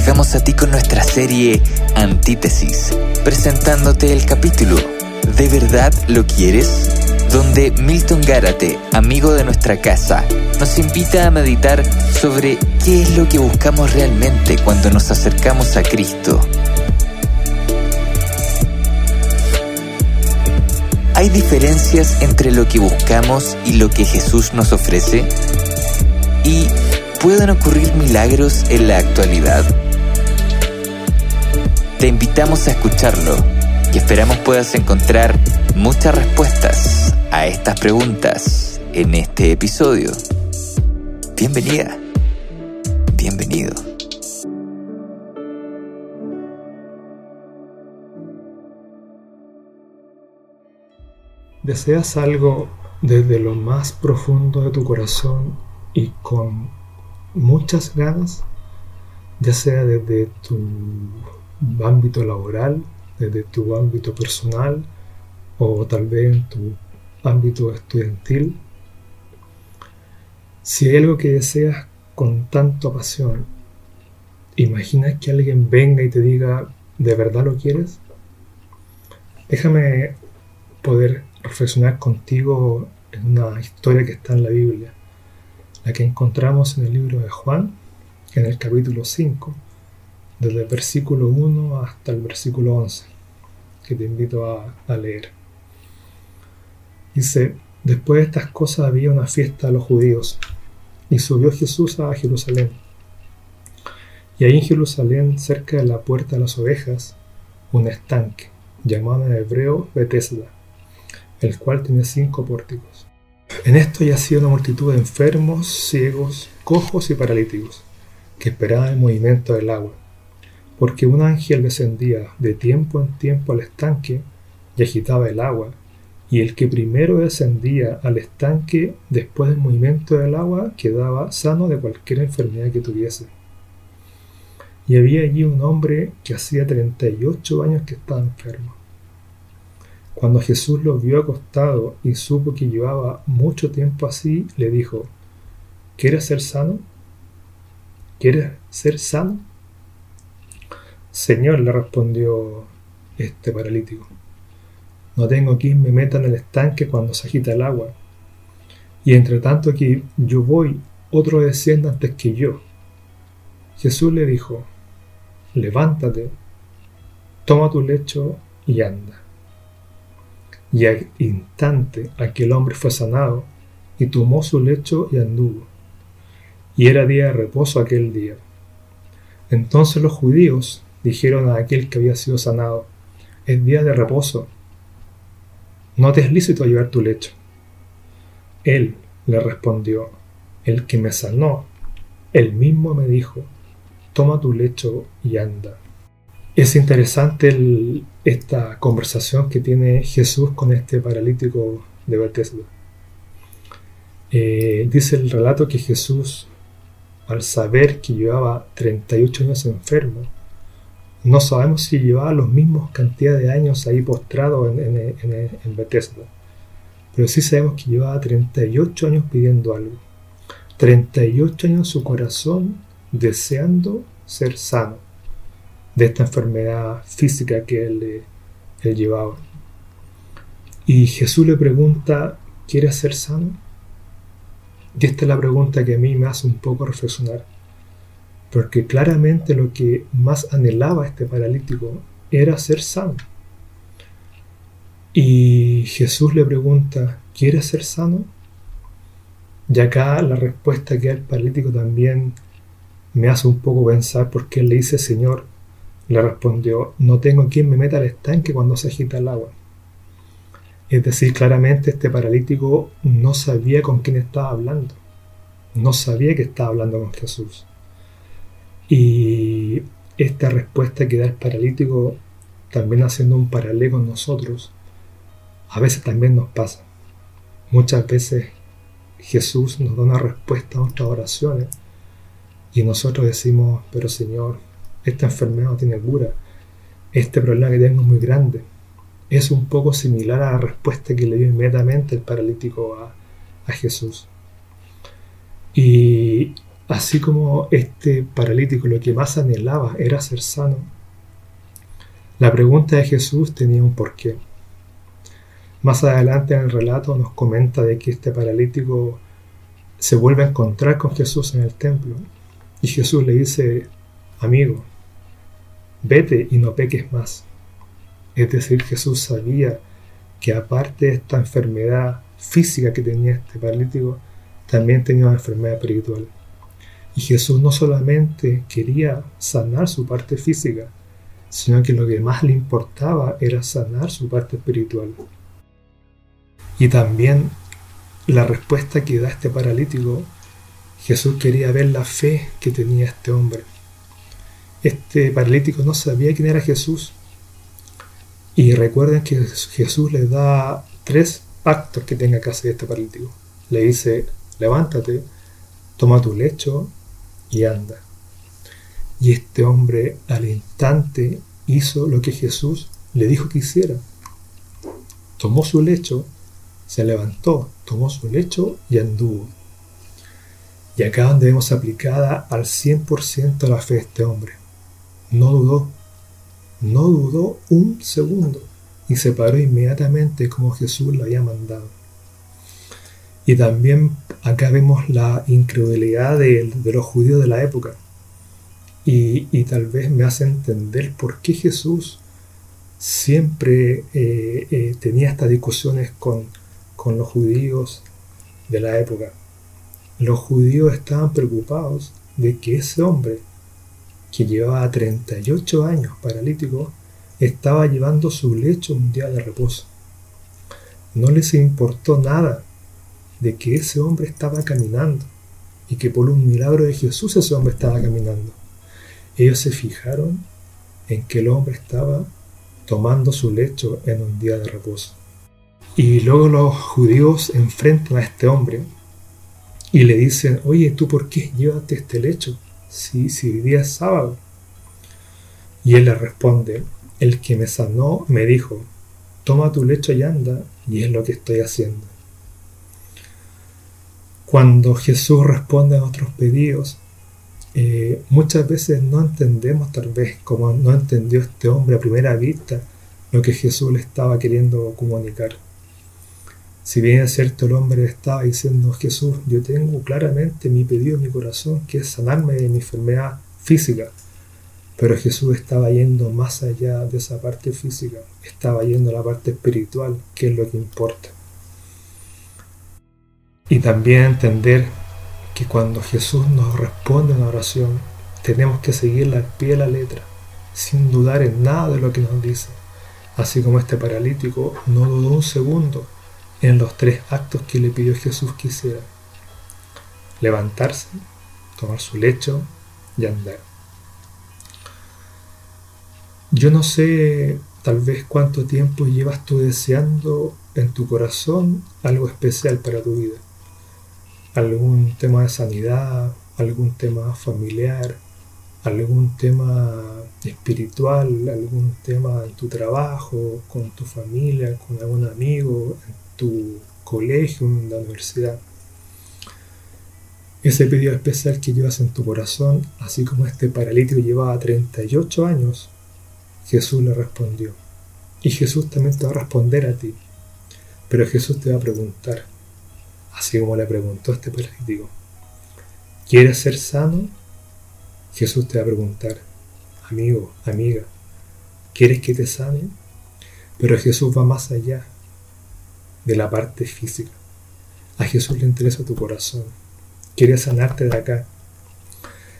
Llegamos a ti con nuestra serie Antítesis, presentándote el capítulo ¿De verdad lo quieres? Donde Milton Gárate, amigo de nuestra casa, nos invita a meditar sobre qué es lo que buscamos realmente cuando nos acercamos a Cristo. ¿Hay diferencias entre lo que buscamos y lo que Jesús nos ofrece? ¿Y pueden ocurrir milagros en la actualidad? Te invitamos a escucharlo y esperamos puedas encontrar muchas respuestas a estas preguntas en este episodio. Bienvenida, bienvenido. ¿Deseas algo desde lo más profundo de tu corazón y con muchas ganas? Ya sea desde tu ámbito laboral, desde tu ámbito personal o tal vez en tu ámbito estudiantil. Si hay algo que deseas con tanta pasión, ¿imaginas que alguien venga y te diga, ¿de verdad lo quieres? Déjame poder reflexionar contigo en una historia que está en la Biblia, la que encontramos en el libro de Juan, en el capítulo 5, desde el versículo 1 hasta el versículo 11, que te invito a, leer. Dice, después de estas cosas había una fiesta a los judíos, y subió Jesús a Jerusalén. Y ahí en Jerusalén, cerca de la puerta de las ovejas, un estanque, llamado en hebreo Betesda, el cual tiene cinco pórticos. En esto yacía una multitud de enfermos, ciegos, cojos y paralíticos, que esperaban el movimiento del agua, porque un ángel descendía de tiempo en tiempo al estanque y agitaba el agua, y el que primero descendía al estanque después del movimiento del agua quedaba sano de cualquier enfermedad que tuviese. Y había allí un hombre que hacía 38 años que estaba enfermo. Cuando Jesús lo vio acostado y supo que llevaba mucho tiempo así, le dijo, ¿Quieres ser sano? ¿Quieres ser sano? Señor, le respondió este paralítico, no tengo quien me meta en el estanque cuando se agita el agua. Y entre tanto que yo voy, otro desciende antes que yo. Jesús le dijo, levántate, toma tu lecho y anda. Y al instante aquel hombre fue sanado y tomó su lecho y anduvo. Y era día de reposo aquel día. Entonces los judíos dijeron a aquel que había sido sanado, es día de reposo, no te es lícito llevar tu lecho. Él le respondió, el que me sanó, él mismo me dijo, toma tu lecho y anda. Es interesante esta conversación que tiene Jesús con este paralítico de Bethesda. Eh, dice el relato que Jesús, al saber que llevaba 38 años enfermo, no sabemos si llevaba los mismos cantidad de años ahí postrado en, en, Bethesda, pero sí sabemos que llevaba 38 años pidiendo algo. 38 años su corazón deseando ser sano de esta enfermedad física que él, él llevaba. Y Jesús le pregunta, ¿quieres ser sano? Y esta es la pregunta que a mí me hace un poco reflexionar. Porque claramente lo que más anhelaba este paralítico era ser sano. Y Jesús le pregunta, ¿quieres ser sano? Y acá la respuesta que da el paralítico también me hace un poco pensar porque le dice, Señor, le respondió, no tengo quien me meta al estanque cuando se agita el agua. Es decir, claramente este paralítico no sabía con quién estaba hablando. No sabía que estaba hablando con Jesús. Y esta respuesta que da el paralítico, también haciendo un paralelo con nosotros, a veces también nos pasa. Muchas veces Jesús nos da una respuesta a nuestras oraciones y nosotros decimos, pero Señor, esta enfermedad no tiene cura, este problema que tengo es muy grande. Es un poco similar a la respuesta que le dio inmediatamente el paralítico a, a Jesús. Y así como este paralítico lo que más anhelaba era ser sano, la pregunta de Jesús tenía un porqué. Más adelante en el relato nos comenta de que este paralítico se vuelve a encontrar con Jesús en el templo y Jesús le dice, amigo, vete y no peques más. Es decir, Jesús sabía que aparte de esta enfermedad física que tenía este paralítico, también tenía una enfermedad espiritual. Y Jesús no solamente quería sanar su parte física, sino que lo que más le importaba era sanar su parte espiritual. Y también la respuesta que da este paralítico, Jesús quería ver la fe que tenía este hombre. Este paralítico no sabía quién era Jesús. Y recuerden que Jesús le da tres actos que tenga que hacer este paralítico. Le dice, levántate, toma tu lecho y anda. Y este hombre al instante hizo lo que Jesús le dijo que hiciera. Tomó su lecho, se levantó, tomó su lecho y anduvo. Y acá donde vemos aplicada al 100% la fe de este hombre. No dudó, no dudó un segundo y se paró inmediatamente como Jesús lo había mandado. Y también acá vemos la incredulidad de, los judíos de la época. Y, tal vez me hace entender por qué Jesús siempre eh, eh, tenía estas discusiones con, con los judíos de la época. Los judíos estaban preocupados de que ese hombre, que llevaba 38 años paralítico, estaba llevando su lecho un día de reposo. No les importó nada de que ese hombre estaba caminando y que por un milagro de Jesús ese hombre estaba caminando. Ellos se fijaron en que el hombre estaba tomando su lecho en un día de reposo. Y luego los judíos enfrentan a este hombre y le dicen, oye, ¿tú por qué llévate este lecho si, si hoy día es sábado? Y él le responde, el que me sanó me dijo, toma tu lecho y anda, y es lo que estoy haciendo. Cuando Jesús responde a nuestros pedidos, eh, muchas veces no entendemos, tal vez como no entendió este hombre a primera vista, lo que Jesús le estaba queriendo comunicar. Si bien es cierto, el hombre estaba diciendo, Jesús, yo tengo claramente mi pedido en mi corazón, que es sanarme de mi enfermedad física. Pero Jesús estaba yendo más allá de esa parte física, estaba yendo a la parte espiritual, que es lo que importa. Y también entender que cuando Jesús nos responde una oración, tenemos que seguirla al pie de la letra, sin dudar en nada de lo que nos dice. Así como este paralítico no dudó un segundo en los tres actos que le pidió Jesús que hiciera. Levantarse, tomar su lecho y andar. Yo no sé tal vez cuánto tiempo llevas tú deseando en tu corazón algo especial para tu vida. Algún tema de sanidad, algún tema familiar, algún tema espiritual, algún tema en tu trabajo, con tu familia, con algún amigo, tu colegio, en la universidad. Ese pedido especial que llevas en tu corazón, así como este paralítico llevaba 38 años, Jesús le respondió. Y Jesús también te va a responder a ti. Pero Jesús te va a preguntar, así como le preguntó este paralítico, ¿quieres ser sano? Jesús te va a preguntar, amigo, amiga, ¿quieres que te sane? Pero Jesús va más allá de la parte física. A Jesús le interesa tu corazón. Quiere sanarte de acá.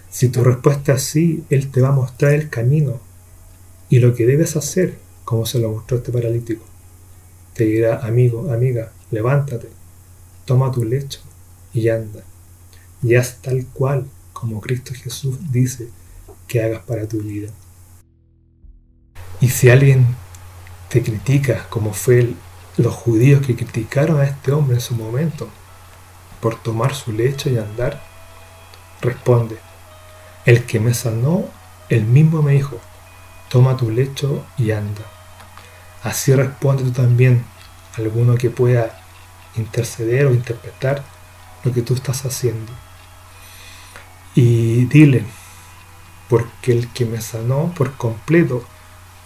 Si tu respuesta es sí, Él te va a mostrar el camino y lo que debes hacer, como se lo mostró este paralítico. Te dirá, amigo, amiga, levántate, toma tu lecho y anda. Y haz tal cual como Cristo Jesús dice que hagas para tu vida. Y si alguien te critica, como fue los judíos que criticaron a este hombre en su momento, por tomar su lecho y andar, responde, el que me sanó, el mismo me dijo, toma tu lecho y anda. Así responde tú también, alguno que pueda interceder o interpretar lo que tú estás haciendo. Y dile, porque el que me sanó por completo,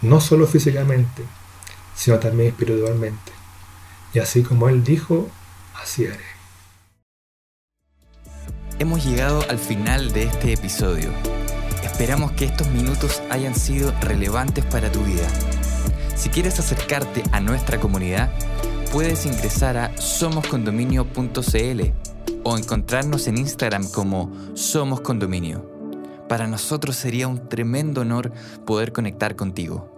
no solo físicamente, sino también espiritualmente. Y así como Él dijo, así haré. Hemos llegado al final de este episodio. Esperamos que estos minutos hayan sido relevantes para tu vida. Si quieres acercarte a nuestra comunidad, puedes ingresar a somoscondominio.cl o encontrarnos en Instagram como Somos Condominio. Para nosotros sería un tremendo honor poder conectar contigo.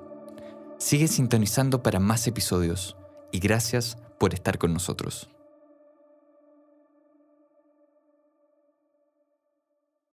Sigue sintonizando para más episodios y gracias por estar con nosotros.